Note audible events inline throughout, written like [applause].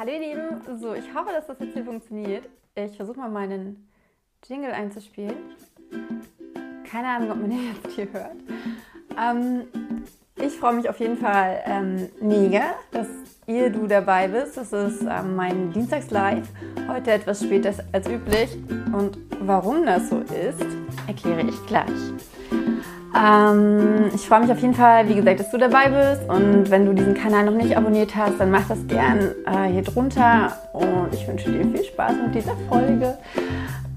Hallo ihr Lieben, so ich hoffe, dass das jetzt hier funktioniert. Ich versuche mal meinen Jingle einzuspielen. Keine Ahnung, ob man den [laughs] jetzt hier hört. Ähm, ich freue mich auf jeden Fall ähm, mega, dass ihr, du dabei bist. Das ist ähm, mein Dienstags-Live. Heute etwas später als üblich. Und warum das so ist, erkläre ich gleich. Ähm, ich freue mich auf jeden Fall, wie gesagt, dass du dabei bist. Und wenn du diesen Kanal noch nicht abonniert hast, dann mach das gern äh, hier drunter. Und ich wünsche dir viel Spaß mit dieser Folge.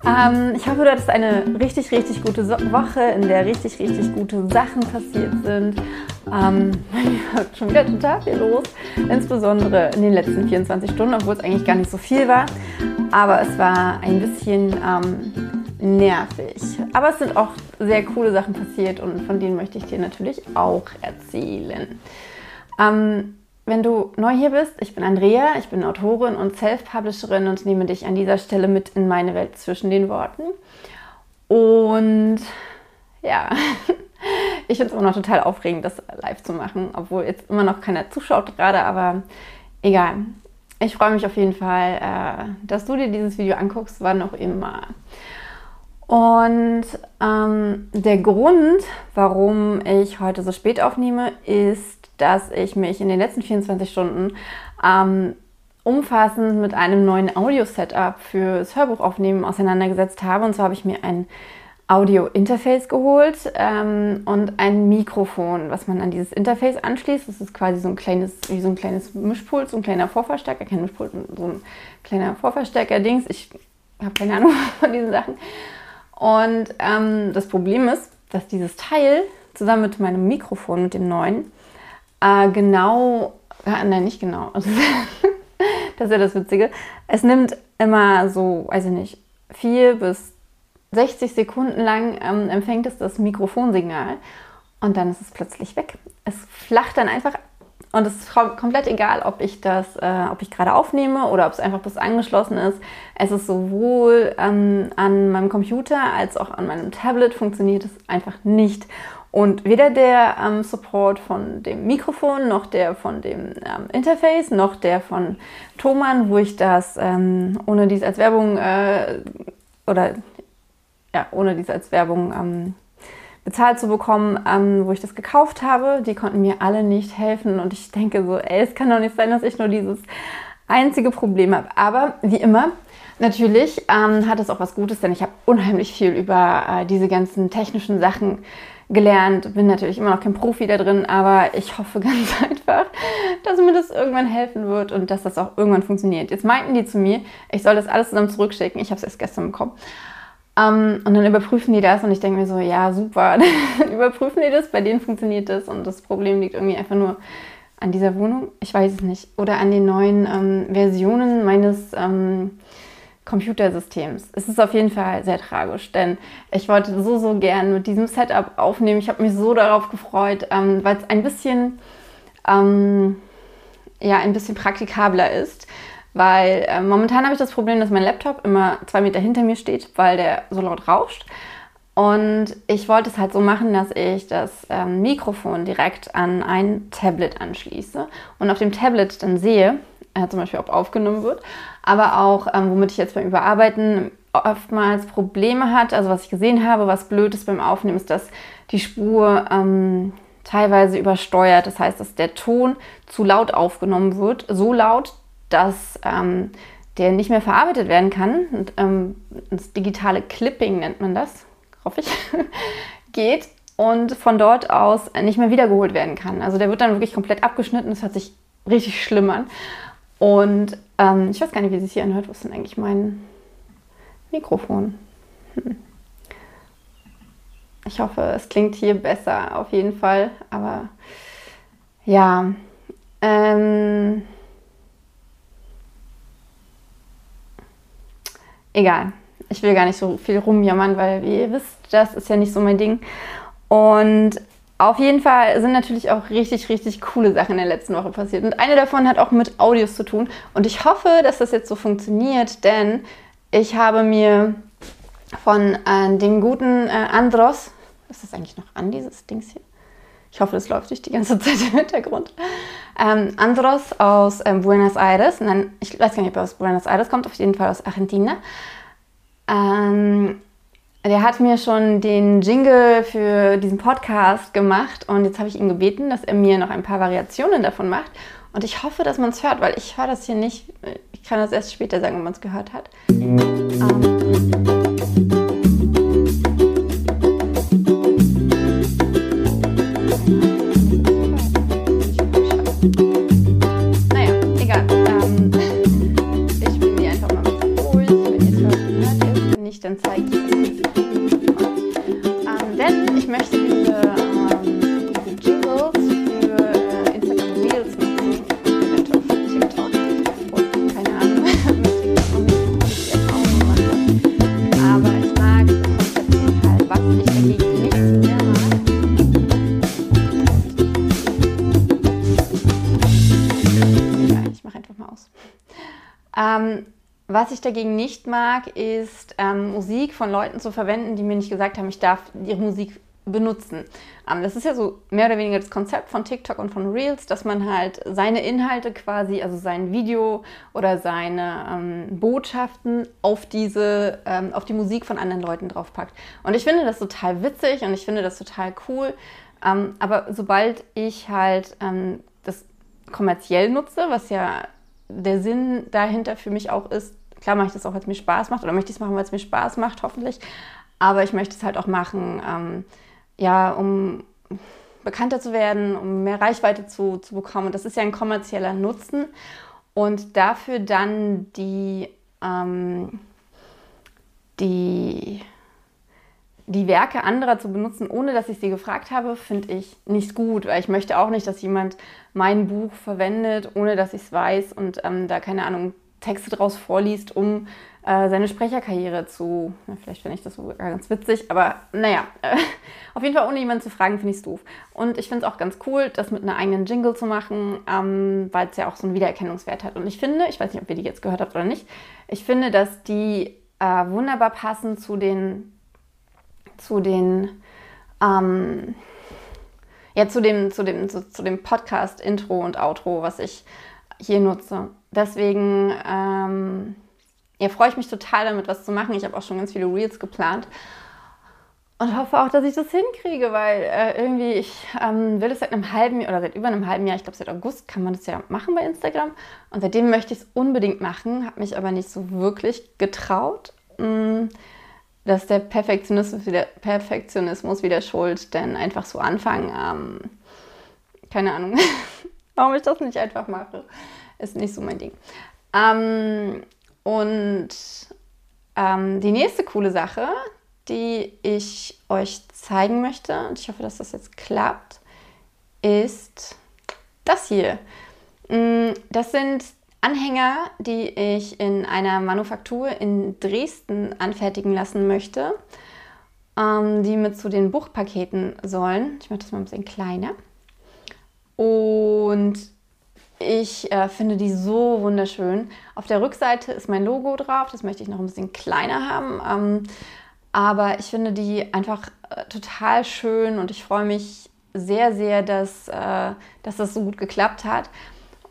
Ähm, ich hoffe, du hattest eine richtig, richtig gute so Woche, in der richtig, richtig gute Sachen passiert sind. Ähm, [laughs] schon wieder total viel los, insbesondere in den letzten 24 Stunden, obwohl es eigentlich gar nicht so viel war. Aber es war ein bisschen ähm, nervig. Aber es sind auch sehr coole Sachen passiert und von denen möchte ich dir natürlich auch erzählen. Ähm, wenn du neu hier bist, ich bin Andrea, ich bin Autorin und Self-Publisherin und nehme dich an dieser Stelle mit in meine Welt zwischen den Worten. Und ja, [laughs] ich finde es immer noch total aufregend, das live zu machen, obwohl jetzt immer noch keiner zuschaut gerade, aber egal. Ich freue mich auf jeden Fall, äh, dass du dir dieses Video anguckst, wann auch immer. Und ähm, der Grund, warum ich heute so spät aufnehme, ist, dass ich mich in den letzten 24 Stunden ähm, umfassend mit einem neuen Audio-Setup fürs Hörbuchaufnehmen auseinandergesetzt habe. Und zwar habe ich mir ein Audio-Interface geholt ähm, und ein Mikrofon, was man an dieses Interface anschließt. Das ist quasi so ein kleines, wie so ein kleines Mischpult, so ein kleiner Vorverstärker, kein Mischpult, so ein kleiner Vorverstärker-Dings. Ich habe keine Ahnung [laughs] von diesen Sachen. Und ähm, das Problem ist, dass dieses Teil zusammen mit meinem Mikrofon, mit dem neuen, äh, genau, äh, nein, nicht genau, [laughs] das ist ja das Witzige, es nimmt immer so, weiß ich nicht, vier bis 60 Sekunden lang ähm, empfängt es das Mikrofonsignal und dann ist es plötzlich weg. Es flacht dann einfach und es ist komplett egal, ob ich das, äh, ob ich gerade aufnehme oder ob es einfach bloß angeschlossen ist. Es ist sowohl ähm, an meinem Computer als auch an meinem Tablet funktioniert es einfach nicht. Und weder der ähm, Support von dem Mikrofon, noch der von dem ähm, Interface, noch der von Thomann, wo ich das ähm, ohne dies als Werbung äh, oder ja, ohne dies als Werbung ähm, bezahlt zu bekommen, ähm, wo ich das gekauft habe. Die konnten mir alle nicht helfen und ich denke so, ey, es kann doch nicht sein, dass ich nur dieses einzige Problem habe. Aber wie immer, natürlich ähm, hat es auch was Gutes, denn ich habe unheimlich viel über äh, diese ganzen technischen Sachen gelernt. Bin natürlich immer noch kein Profi da drin, aber ich hoffe [laughs] ganz einfach, dass mir das irgendwann helfen wird und dass das auch irgendwann funktioniert. Jetzt meinten die zu mir, ich soll das alles zusammen zurückschicken. Ich habe es erst gestern bekommen. Um, ähm, und dann überprüfen die das und ich denke mir so, ja, super, dann [laughs] überprüfen die das, bei denen funktioniert das und das Problem liegt irgendwie einfach nur an dieser Wohnung, ich weiß es nicht, oder an den neuen ähm, Versionen meines ähm, Computersystems. Es ist auf jeden Fall sehr tragisch, denn ich wollte so, so gern mit diesem Setup aufnehmen. Ich habe mich so darauf gefreut, ähm, weil es ein bisschen, ähm, ja, ein bisschen praktikabler ist weil äh, momentan habe ich das Problem, dass mein Laptop immer zwei Meter hinter mir steht, weil der so laut rauscht. Und ich wollte es halt so machen, dass ich das ähm, Mikrofon direkt an ein Tablet anschließe und auf dem Tablet dann sehe, äh, zum Beispiel, ob aufgenommen wird, aber auch, ähm, womit ich jetzt beim Überarbeiten oftmals Probleme hat. Also was ich gesehen habe, was blöd ist beim Aufnehmen, ist, dass die Spur ähm, teilweise übersteuert. Das heißt, dass der Ton zu laut aufgenommen wird, so laut, dass ähm, der nicht mehr verarbeitet werden kann. Und, ähm, das digitale Clipping nennt man das, hoffe ich, [laughs] geht und von dort aus nicht mehr wiedergeholt werden kann. Also der wird dann wirklich komplett abgeschnitten. Das hört sich richtig schlimm an. Und ähm, ich weiß gar nicht, wie sich hier anhört. Wo ist denn eigentlich mein Mikrofon? Hm. Ich hoffe, es klingt hier besser auf jeden Fall. Aber ja, ähm, egal. Ich will gar nicht so viel rumjammern, weil wie ihr wisst, das ist ja nicht so mein Ding. Und auf jeden Fall sind natürlich auch richtig, richtig coole Sachen in der letzten Woche passiert. Und eine davon hat auch mit Audios zu tun. Und ich hoffe, dass das jetzt so funktioniert, denn ich habe mir von äh, dem guten äh, Andros, ist das eigentlich noch an, dieses Dings hier? Ich hoffe, das läuft nicht die ganze [laughs] Zeit im Hintergrund. Ähm, Andros aus ähm, Buenos Aires. Nein, ich weiß gar nicht, ob er aus Buenos Aires kommt, auf jeden Fall aus Argentina. Ähm, der hat mir schon den Jingle für diesen Podcast gemacht und jetzt habe ich ihn gebeten, dass er mir noch ein paar Variationen davon macht. Und ich hoffe, dass man es hört, weil ich höre das hier nicht. Ich kann das erst später sagen, wenn man es gehört hat. Ähm Ähm, was ich dagegen nicht mag, ist ähm, Musik von Leuten zu verwenden, die mir nicht gesagt haben, ich darf ihre Musik benutzen. Ähm, das ist ja so mehr oder weniger das Konzept von TikTok und von Reels, dass man halt seine Inhalte quasi, also sein Video oder seine ähm, Botschaften auf diese, ähm, auf die Musik von anderen Leuten draufpackt. Und ich finde das total witzig und ich finde das total cool. Ähm, aber sobald ich halt ähm, das kommerziell nutze, was ja der Sinn dahinter für mich auch ist, klar mache ich das auch, weil es mir Spaß macht oder möchte ich es machen, weil es mir Spaß macht, hoffentlich. Aber ich möchte es halt auch machen, ähm, ja, um bekannter zu werden, um mehr Reichweite zu, zu bekommen. Und das ist ja ein kommerzieller Nutzen. Und dafür dann die, ähm, die, die Werke anderer zu benutzen, ohne dass ich sie gefragt habe, finde ich nicht gut, weil ich möchte auch nicht, dass jemand mein Buch verwendet, ohne dass ich es weiß und ähm, da keine Ahnung, Texte draus vorliest, um äh, seine Sprecherkarriere zu, na, vielleicht finde ich das sogar ganz witzig, aber naja, äh, [laughs] auf jeden Fall ohne jemanden zu fragen, finde ich es doof. Und ich finde es auch ganz cool, das mit einer eigenen Jingle zu machen, ähm, weil es ja auch so einen Wiedererkennungswert hat. Und ich finde, ich weiß nicht, ob ihr die jetzt gehört habt oder nicht, ich finde, dass die äh, wunderbar passen zu den, zu den, ähm, ja, zu dem, zu dem, zu, zu dem Podcast Intro und Outro, was ich hier nutze. Deswegen ähm, ja, freue ich mich total damit, was zu machen. Ich habe auch schon ganz viele Reels geplant und hoffe auch, dass ich das hinkriege, weil äh, irgendwie ich ähm, will es seit einem halben oder seit über einem halben Jahr, ich glaube seit August kann man das ja machen bei Instagram und seitdem möchte ich es unbedingt machen, habe mich aber nicht so wirklich getraut. Mm, dass der Perfektionismus wieder, Perfektionismus wieder schuld, denn einfach so anfangen, ähm, keine Ahnung, [laughs] warum ich das nicht einfach mache, ist nicht so mein Ding. Ähm, und ähm, die nächste coole Sache, die ich euch zeigen möchte, und ich hoffe, dass das jetzt klappt, ist das hier. Mm, das sind Anhänger, die ich in einer Manufaktur in Dresden anfertigen lassen möchte, ähm, die mit zu den Buchpaketen sollen. Ich mache das mal ein bisschen kleiner. Und ich äh, finde die so wunderschön. Auf der Rückseite ist mein Logo drauf, das möchte ich noch ein bisschen kleiner haben. Ähm, aber ich finde die einfach äh, total schön und ich freue mich sehr, sehr, dass, äh, dass das so gut geklappt hat.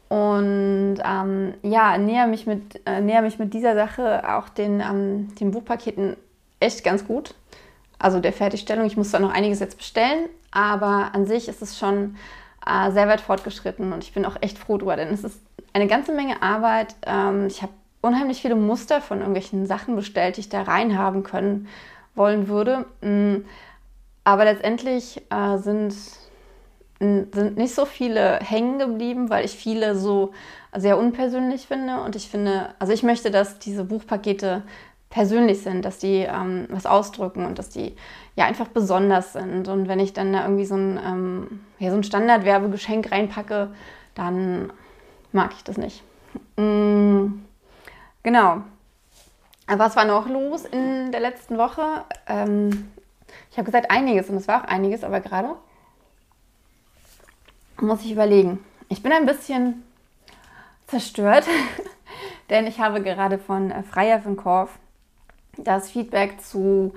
Und ähm, ja, näher mich, mit, äh, näher mich mit dieser Sache auch den, ähm, den Buchpaketen echt ganz gut. Also der Fertigstellung. Ich muss da noch einiges jetzt bestellen, aber an sich ist es schon äh, sehr weit fortgeschritten und ich bin auch echt froh drüber, denn es ist eine ganze Menge Arbeit. Ähm, ich habe unheimlich viele Muster von irgendwelchen Sachen bestellt, die ich da reinhaben können wollen würde. Mm, aber letztendlich äh, sind sind nicht so viele hängen geblieben, weil ich viele so sehr unpersönlich finde. Und ich finde, also ich möchte, dass diese Buchpakete persönlich sind, dass die ähm, was ausdrücken und dass die ja einfach besonders sind. Und wenn ich dann da irgendwie so ein, ähm, ja, so ein Standardwerbegeschenk reinpacke, dann mag ich das nicht. Mm, genau. Was war noch los in der letzten Woche? Ähm, ich habe gesagt einiges und es war auch einiges, aber gerade muss ich überlegen. Ich bin ein bisschen zerstört, [laughs] denn ich habe gerade von äh, Freier von Korf das Feedback zu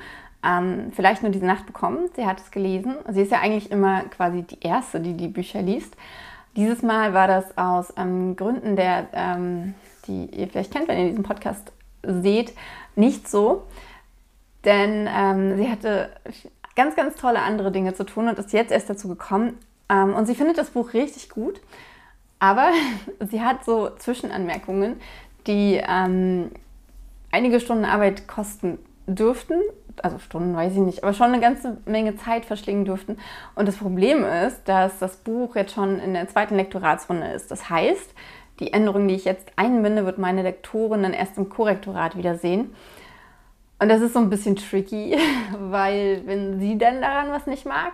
ähm, vielleicht nur diese Nacht bekommen. Sie hat es gelesen. Sie ist ja eigentlich immer quasi die Erste, die die Bücher liest. Dieses Mal war das aus ähm, Gründen, der, ähm, die ihr vielleicht kennt, wenn ihr diesen Podcast seht, nicht so. Denn ähm, sie hatte ganz, ganz tolle andere Dinge zu tun und ist jetzt erst dazu gekommen. Ähm, und sie findet das Buch richtig gut. Aber [laughs] sie hat so Zwischenanmerkungen, die ähm, einige Stunden Arbeit kosten dürften. Also Stunden weiß ich nicht, aber schon eine ganze Menge Zeit verschlingen dürften. Und das Problem ist, dass das Buch jetzt schon in der zweiten Lektoratsrunde ist. Das heißt, die Änderungen, die ich jetzt einbinde, wird meine Lektorin dann erst im Korrektorat wiedersehen. Und das ist so ein bisschen tricky, [laughs] weil wenn sie dann daran was nicht mag,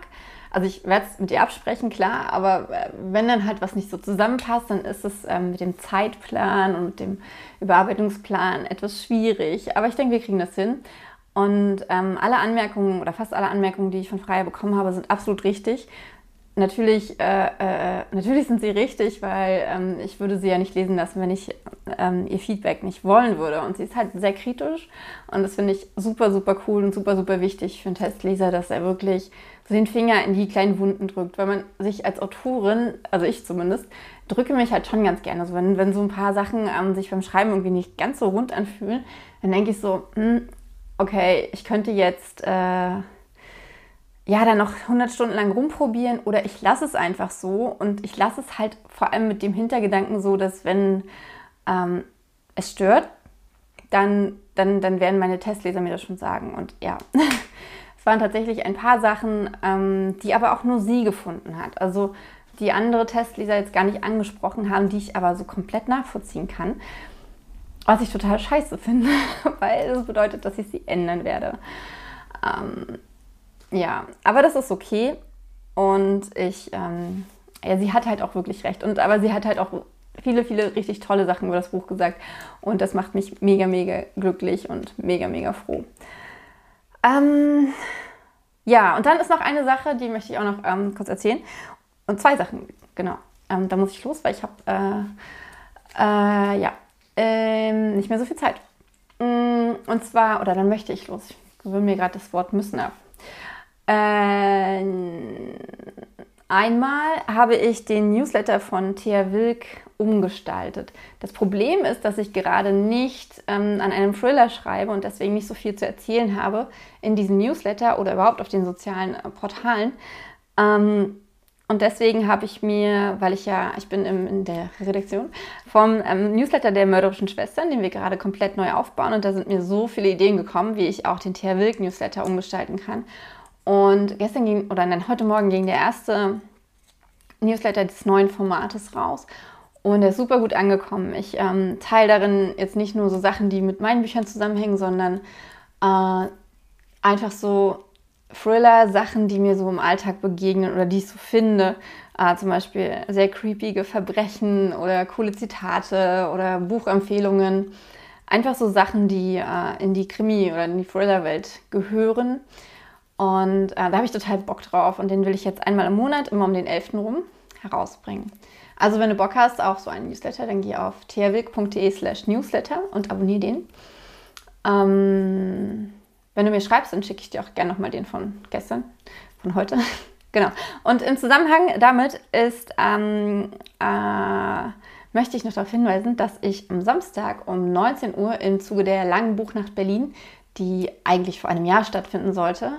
also ich werde es mit ihr absprechen, klar, aber äh, wenn dann halt was nicht so zusammenpasst, dann ist es ähm, mit dem Zeitplan und mit dem Überarbeitungsplan etwas schwierig. Aber ich denke, wir kriegen das hin. Und ähm, alle Anmerkungen oder fast alle Anmerkungen, die ich von Freya bekommen habe, sind absolut richtig. Natürlich, äh, äh, natürlich sind sie richtig, weil ähm, ich würde sie ja nicht lesen lassen, wenn ich ähm, ihr Feedback nicht wollen würde. Und sie ist halt sehr kritisch und das finde ich super, super cool und super, super wichtig für einen Testleser, dass er wirklich so den Finger in die kleinen Wunden drückt, weil man sich als Autorin, also ich zumindest, drücke mich halt schon ganz gerne. Also wenn, wenn so ein paar Sachen ähm, sich beim Schreiben irgendwie nicht ganz so rund anfühlen, dann denke ich so, hm, okay, ich könnte jetzt... Äh, ja, dann noch 100 Stunden lang rumprobieren oder ich lasse es einfach so und ich lasse es halt vor allem mit dem Hintergedanken so, dass wenn ähm, es stört, dann, dann, dann werden meine Testleser mir das schon sagen. Und ja, [laughs] es waren tatsächlich ein paar Sachen, ähm, die aber auch nur sie gefunden hat. Also die andere Testleser jetzt gar nicht angesprochen haben, die ich aber so komplett nachvollziehen kann. Was ich total scheiße finde, [laughs] weil das bedeutet, dass ich sie ändern werde. Ähm, ja, aber das ist okay. Und ich, ähm, ja, sie hat halt auch wirklich recht. Und aber sie hat halt auch viele, viele richtig tolle Sachen über das Buch gesagt. Und das macht mich mega, mega glücklich und mega, mega froh. Ähm, ja, und dann ist noch eine Sache, die möchte ich auch noch ähm, kurz erzählen. Und zwei Sachen, genau. Ähm, da muss ich los, weil ich habe, äh, äh, ja, ähm, nicht mehr so viel Zeit. Mm, und zwar, oder dann möchte ich los. Ich will mir gerade das Wort müssen ab. Äh, einmal habe ich den Newsletter von Thea Wilk umgestaltet. Das Problem ist, dass ich gerade nicht ähm, an einem Thriller schreibe und deswegen nicht so viel zu erzählen habe in diesem Newsletter oder überhaupt auf den sozialen äh, Portalen. Ähm, und deswegen habe ich mir, weil ich ja, ich bin im, in der Redaktion vom ähm, Newsletter der mörderischen Schwestern, den wir gerade komplett neu aufbauen. Und da sind mir so viele Ideen gekommen, wie ich auch den Thea Wilk Newsletter umgestalten kann. Und gestern ging, oder nein, heute Morgen ging der erste Newsletter des neuen Formates raus. Und der ist super gut angekommen. Ich ähm, teile darin jetzt nicht nur so Sachen, die mit meinen Büchern zusammenhängen, sondern äh, einfach so Thriller-Sachen, die mir so im Alltag begegnen oder die ich so finde. Äh, zum Beispiel sehr creepige Verbrechen oder coole Zitate oder Buchempfehlungen. Einfach so Sachen, die äh, in die Krimi- oder in die Thriller-Welt gehören. Und äh, da habe ich total Bock drauf und den will ich jetzt einmal im Monat, immer um den 11. rum, herausbringen. Also wenn du Bock hast auf so einen Newsletter, dann geh auf therwilk.de slash newsletter und abonniere den. Ähm, wenn du mir schreibst, dann schicke ich dir auch gerne nochmal den von gestern, von heute. [laughs] genau. Und im Zusammenhang damit ist, ähm, äh, möchte ich noch darauf hinweisen, dass ich am Samstag um 19 Uhr im Zuge der langen Buchnacht Berlin, die eigentlich vor einem Jahr stattfinden sollte,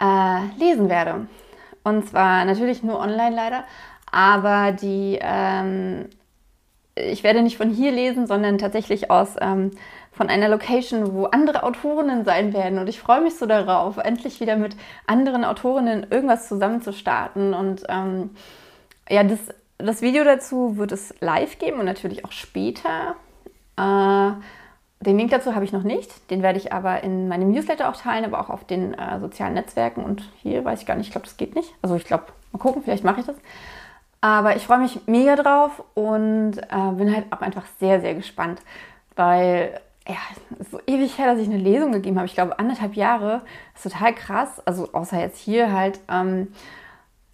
äh, lesen werde. Und zwar natürlich nur online leider, aber die, ähm, ich werde nicht von hier lesen, sondern tatsächlich aus ähm, von einer Location, wo andere Autorinnen sein werden. Und ich freue mich so darauf, endlich wieder mit anderen Autorinnen irgendwas zusammen zu starten. Und ähm, ja, das, das Video dazu wird es live geben und natürlich auch später. Äh, den Link dazu habe ich noch nicht. Den werde ich aber in meinem Newsletter auch teilen, aber auch auf den äh, sozialen Netzwerken. Und hier weiß ich gar nicht, ich glaube, das geht nicht. Also ich glaube, mal gucken, vielleicht mache ich das. Aber ich freue mich mega drauf und äh, bin halt auch einfach sehr, sehr gespannt, weil ja, so ewig her, dass ich eine Lesung gegeben habe. Ich glaube, anderthalb Jahre. Das ist total krass. Also außer jetzt hier halt. Ähm,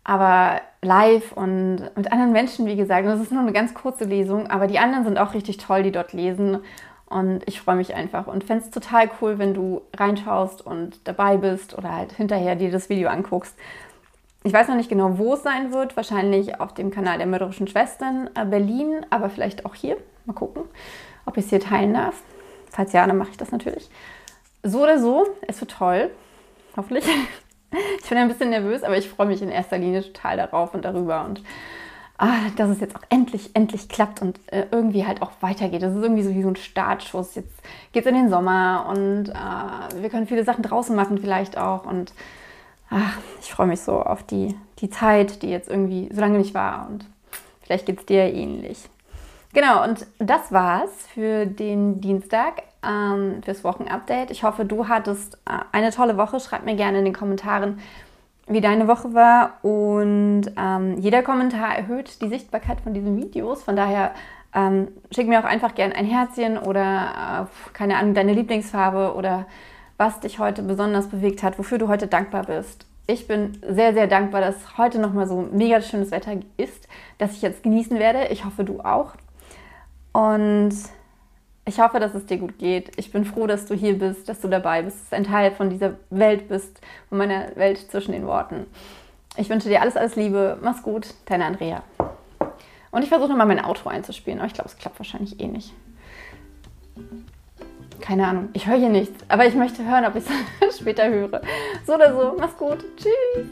aber live und mit anderen Menschen, wie gesagt. Das ist nur eine ganz kurze Lesung, aber die anderen sind auch richtig toll, die dort lesen. Und ich freue mich einfach und fände es total cool, wenn du reinschaust und dabei bist oder halt hinterher dir das Video anguckst. Ich weiß noch nicht genau, wo es sein wird. Wahrscheinlich auf dem Kanal der mörderischen Schwestern äh, Berlin, aber vielleicht auch hier. Mal gucken, ob ich es hier teilen darf. Falls ja, dann mache ich das natürlich. So oder so, es wird toll. Hoffentlich. [laughs] Ich bin ein bisschen nervös, aber ich freue mich in erster Linie total darauf und darüber und ah, dass es jetzt auch endlich, endlich klappt und äh, irgendwie halt auch weitergeht. Das ist irgendwie so wie so ein Startschuss. Jetzt geht es in den Sommer und äh, wir können viele Sachen draußen machen vielleicht auch und ach, ich freue mich so auf die, die Zeit, die jetzt irgendwie so lange nicht war und vielleicht geht es dir ähnlich. Genau, und das war's für den Dienstag, ähm, fürs Wochenupdate. Ich hoffe, du hattest äh, eine tolle Woche. Schreib mir gerne in den Kommentaren, wie deine Woche war. Und ähm, jeder Kommentar erhöht die Sichtbarkeit von diesen Videos. Von daher ähm, schick mir auch einfach gerne ein Herzchen oder äh, keine Ahnung, deine Lieblingsfarbe oder was dich heute besonders bewegt hat, wofür du heute dankbar bist. Ich bin sehr, sehr dankbar, dass heute nochmal so mega schönes Wetter ist, dass ich jetzt genießen werde. Ich hoffe, du auch. Und ich hoffe, dass es dir gut geht. Ich bin froh, dass du hier bist, dass du dabei bist, dass du ein Teil von dieser Welt bist, von meiner Welt zwischen den Worten. Ich wünsche dir alles, alles Liebe. Mach's gut, deine Andrea. Und ich versuche nochmal mein Auto einzuspielen, aber ich glaube, es klappt wahrscheinlich eh nicht. Keine Ahnung, ich höre hier nichts, aber ich möchte hören, ob ich es [laughs] später höre. So oder so, mach's gut. Tschüss.